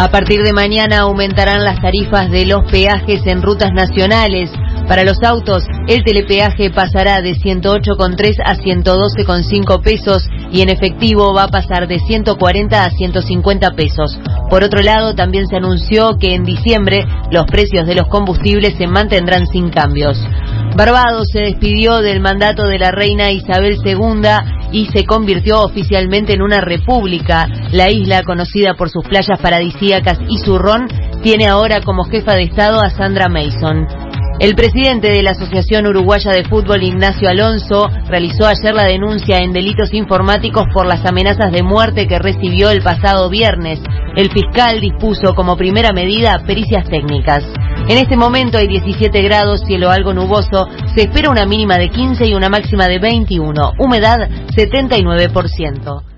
A partir de mañana aumentarán las tarifas de los peajes en rutas nacionales. Para los autos, el telepeaje pasará de 108,3 a 112,5 pesos y en efectivo va a pasar de 140 a 150 pesos. Por otro lado, también se anunció que en diciembre los precios de los combustibles se mantendrán sin cambios. Barbados se despidió del mandato de la reina Isabel II y se convirtió oficialmente en una república. La isla, conocida por sus playas paradisíacas y su ron, tiene ahora como jefa de Estado a Sandra Mason. El presidente de la Asociación Uruguaya de Fútbol, Ignacio Alonso, realizó ayer la denuncia en delitos informáticos por las amenazas de muerte que recibió el pasado viernes. El fiscal dispuso como primera medida pericias técnicas. En este momento hay 17 grados, cielo algo nuboso, se espera una mínima de 15 y una máxima de 21, humedad 79%.